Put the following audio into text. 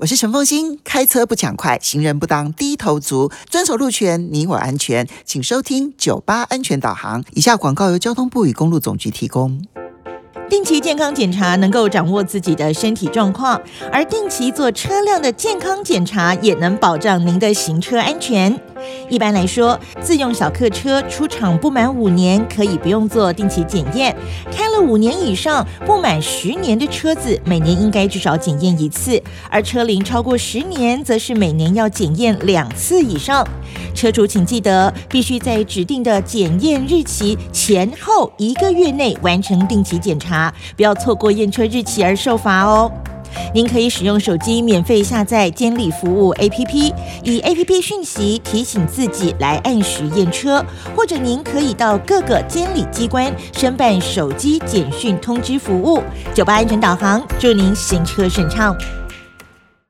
我是陈凤新，开车不抢快，行人不当低头族，遵守路权，你我安全。请收听九八安全导航。以下广告由交通部与公路总局提供。定期健康检查能够掌握自己的身体状况，而定期做车辆的健康检查也能保障您的行车安全。一般来说，自用小客车出厂不满五年，可以不用做定期检验；开了五年以上、不满十年的车子，每年应该至少检验一次；而车龄超过十年，则是每年要检验两次以上。车主请记得，必须在指定的检验日期前后一个月内完成定期检查，不要错过验车日期而受罚哦。您可以使用手机免费下载监理服务 APP，以 APP 讯息提醒自己来按时验车，或者您可以到各个监理机关申办手机简讯通知服务。九八安全导航，祝您行车顺畅。